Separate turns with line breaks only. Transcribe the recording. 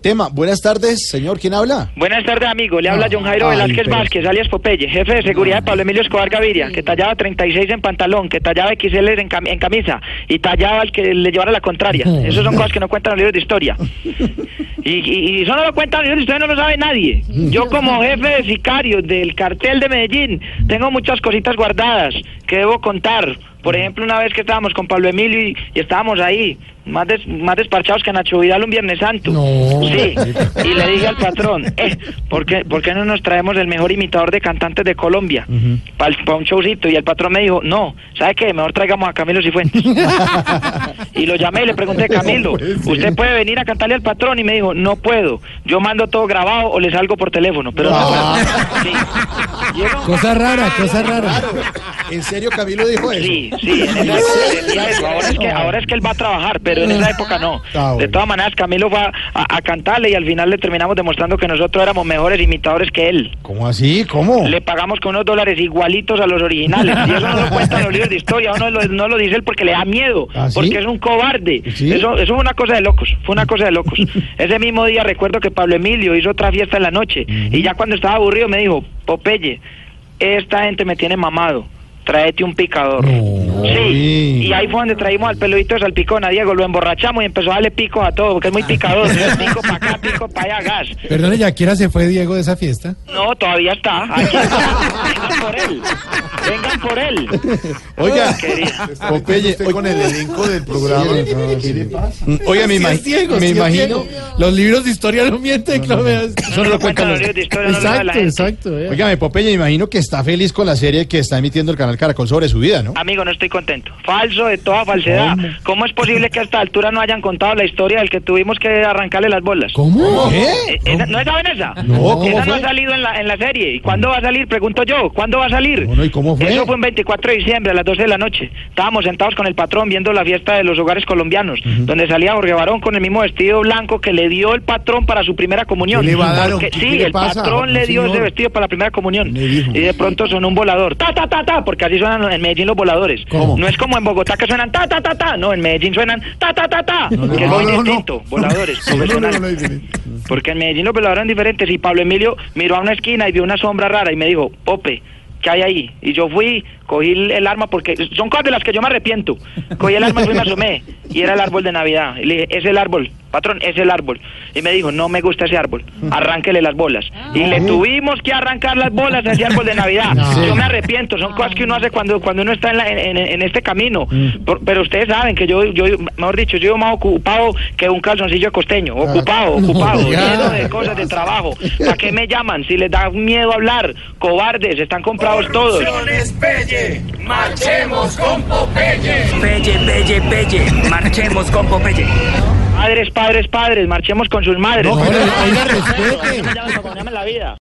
Tema, buenas tardes, señor, ¿quién habla?
Buenas tardes, amigo. Le habla John Jairo
Ay,
Velázquez
pero-
Vázquez, alias Popeye, jefe de seguridad de Pablo Emilio Escobar Gaviria, que tallaba 36 en pantalón, que tallaba XL en, cam- en camisa y tallaba al que le llevara la contraria. Esas son cosas que no cuentan los libros de historia. Y, y, y eso no lo cuentan los libros de historia, no lo sabe nadie. Yo como jefe de sicarios del cartel de Medellín tengo muchas cositas guardadas que debo contar. Por ejemplo, una vez que estábamos con Pablo Emilio y, y estábamos ahí, más, des- más desparchados que Nacho Vidal un Viernes Santo. Sí, y le dije al patrón, eh, ¿por qué, por qué no nos traemos el mejor imitador de cantantes de Colombia para un showcito? Y el patrón me dijo, no, ¿sabe qué? Mejor traigamos a Camilo Cifuentes. y lo llamé y le pregunté, Camilo, ¿usted puede venir a cantarle al patrón? Y me dijo, no puedo, yo mando todo grabado o le salgo por teléfono, pero no puedo. Sí.
Cosa rara, cosa rara.
¿En serio Camilo dijo eso?
Sí, sí, en esa época decía eso. Ahora es, que, ahora es que él va a trabajar, pero en esa época no.
Ah.
De todas maneras, Camilo va a, a cantarle y al final le terminamos demostrando que nosotros éramos mejores imitadores que él.
¿Cómo así? ¿Cómo?
Le pagamos con unos dólares igualitos a los originales. Y eso no lo cuentan los libros de historia, uno lo- no lo dice él porque le da miedo,
¿Ah, sí?
porque es un cobarde.
¿Sí?
Eso, eso fue una cosa de locos, fue una cosa de locos. Ese mismo día recuerdo que Pablo Emilio hizo otra fiesta en la noche y ya cuando estaba aburrido me dijo, Popeye, esta gente me tiene mamado. Tráete un picador. Sí, y ahí fue donde traímos al peludito de salpicón a Diego, lo emborrachamos y empezó a darle picos a todo, porque es muy picador. pico para acá, pico para allá, gas.
Perdone, ¿ya quiera se fue Diego de esa fiesta?
No, todavía está. Aquí está. Por él. Vengan por él.
Oiga. Popeye,
usted
oiga,
con el elenco del programa. ¿Qué le pasa?
oiga, me, me
sí es
imagino...
Los libros de historia no mienten, Claudia.
Eso no lo cuentan los...
Exacto, exacto. eh.
Óigame, Popeye, me imagino que está feliz con la serie que está emitiendo el canal Caracol sobre su vida, ¿no?
Amigo, no estoy contento. Falso de toda falsedad. ¿Cómo es posible que a esta altura no hayan contado la historia del que tuvimos que arrancarle las bolas?
¿Cómo?
¿Qué?
Eh, esa- ¿No saben esa?
No, ¿cómo
esa no
fue?
ha salido en la, en la serie. ¿Y cuándo va a salir? Pregunto yo. ¿Cuándo va a salir?
Bueno, ¿y cómo fue?
Eso fue un 24 de diciembre a las 12 de la noche. Estábamos sentados con el patrón viendo la fiesta de los hogares colombianos, donde salía Jorge Barón con el mismo vestido blanco que le dio el patrón para su primera comunión.
¿Qué le va a dar?
Porque-
¿Qué
sí,
le
el
pasa?
patrón le dio ese
señor.
vestido para la primera comunión. Y de pronto sonó un volador. Ta, ta, ta, ta, porque así suenan en Medellín los voladores.
¿Cómo?
No es como en Bogotá que suenan ta, ta, ta, ta. No, en Medellín suenan ta, ta, ta, ta.
no,
que es
no,
muy
no, no.
distinto. Voladores, Porque en Medellín los veladores diferentes y Pablo Emilio miró a una esquina y vio una sombra rara y me dijo, Pope, ¿qué hay ahí? Y yo fui, cogí el, arma porque son cosas de las que yo me arrepiento. Cogí el arma y me asomé y era el árbol de Navidad. Y le dije, es el árbol, patrón, es el árbol. Y me dijo, no me gusta ese árbol, arránquele las bolas. Y le tuvimos que arrancar las bolas a ese árbol de Navidad. Yo me arrepiento, son cosas que uno hace cuando, cuando uno está en, la- en- este camino. Por- pero ustedes saben que yo, yo, mejor dicho, yo más ocupado que un calzoncillo costeño. Ocupado, ocupado,
ya.
lleno de cosas de trabajo. ¿Para qué me llaman? Si les da miedo hablar, cobardes, están comprados todos.
Pelle, marchemos con Popeye.
Pelle, Pelle, Pelle, marchemos con Popeye.
Padres, padres, padres, marchemos con sus madres.
No, pero, oiga, respete.
La vida.